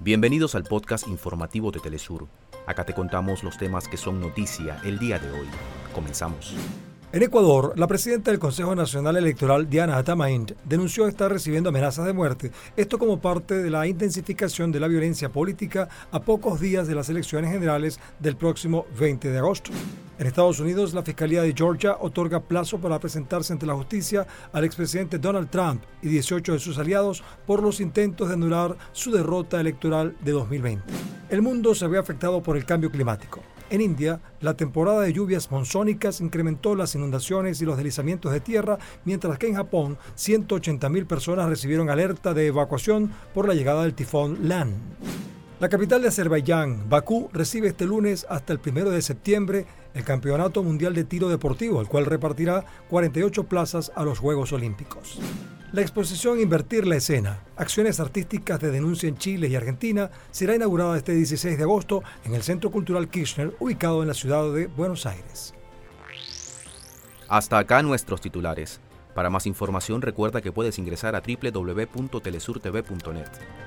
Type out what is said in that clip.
Bienvenidos al podcast informativo de Telesur. Acá te contamos los temas que son noticia el día de hoy. Comenzamos. En Ecuador, la presidenta del Consejo Nacional Electoral, Diana Atamaint, denunció estar recibiendo amenazas de muerte, esto como parte de la intensificación de la violencia política a pocos días de las elecciones generales del próximo 20 de agosto. En Estados Unidos, la Fiscalía de Georgia otorga plazo para presentarse ante la justicia al expresidente Donald Trump y 18 de sus aliados por los intentos de anular su derrota electoral de 2020. El mundo se ve afectado por el cambio climático. En India, la temporada de lluvias monzónicas incrementó las inundaciones y los deslizamientos de tierra, mientras que en Japón 180.000 personas recibieron alerta de evacuación por la llegada del tifón Lan. La capital de Azerbaiyán, Bakú, recibe este lunes hasta el 1 de septiembre el Campeonato Mundial de Tiro Deportivo, el cual repartirá 48 plazas a los Juegos Olímpicos. La exposición Invertir la Escena, acciones artísticas de denuncia en Chile y Argentina, será inaugurada este 16 de agosto en el Centro Cultural Kirchner, ubicado en la ciudad de Buenos Aires. Hasta acá nuestros titulares. Para más información recuerda que puedes ingresar a www.telesurtv.net.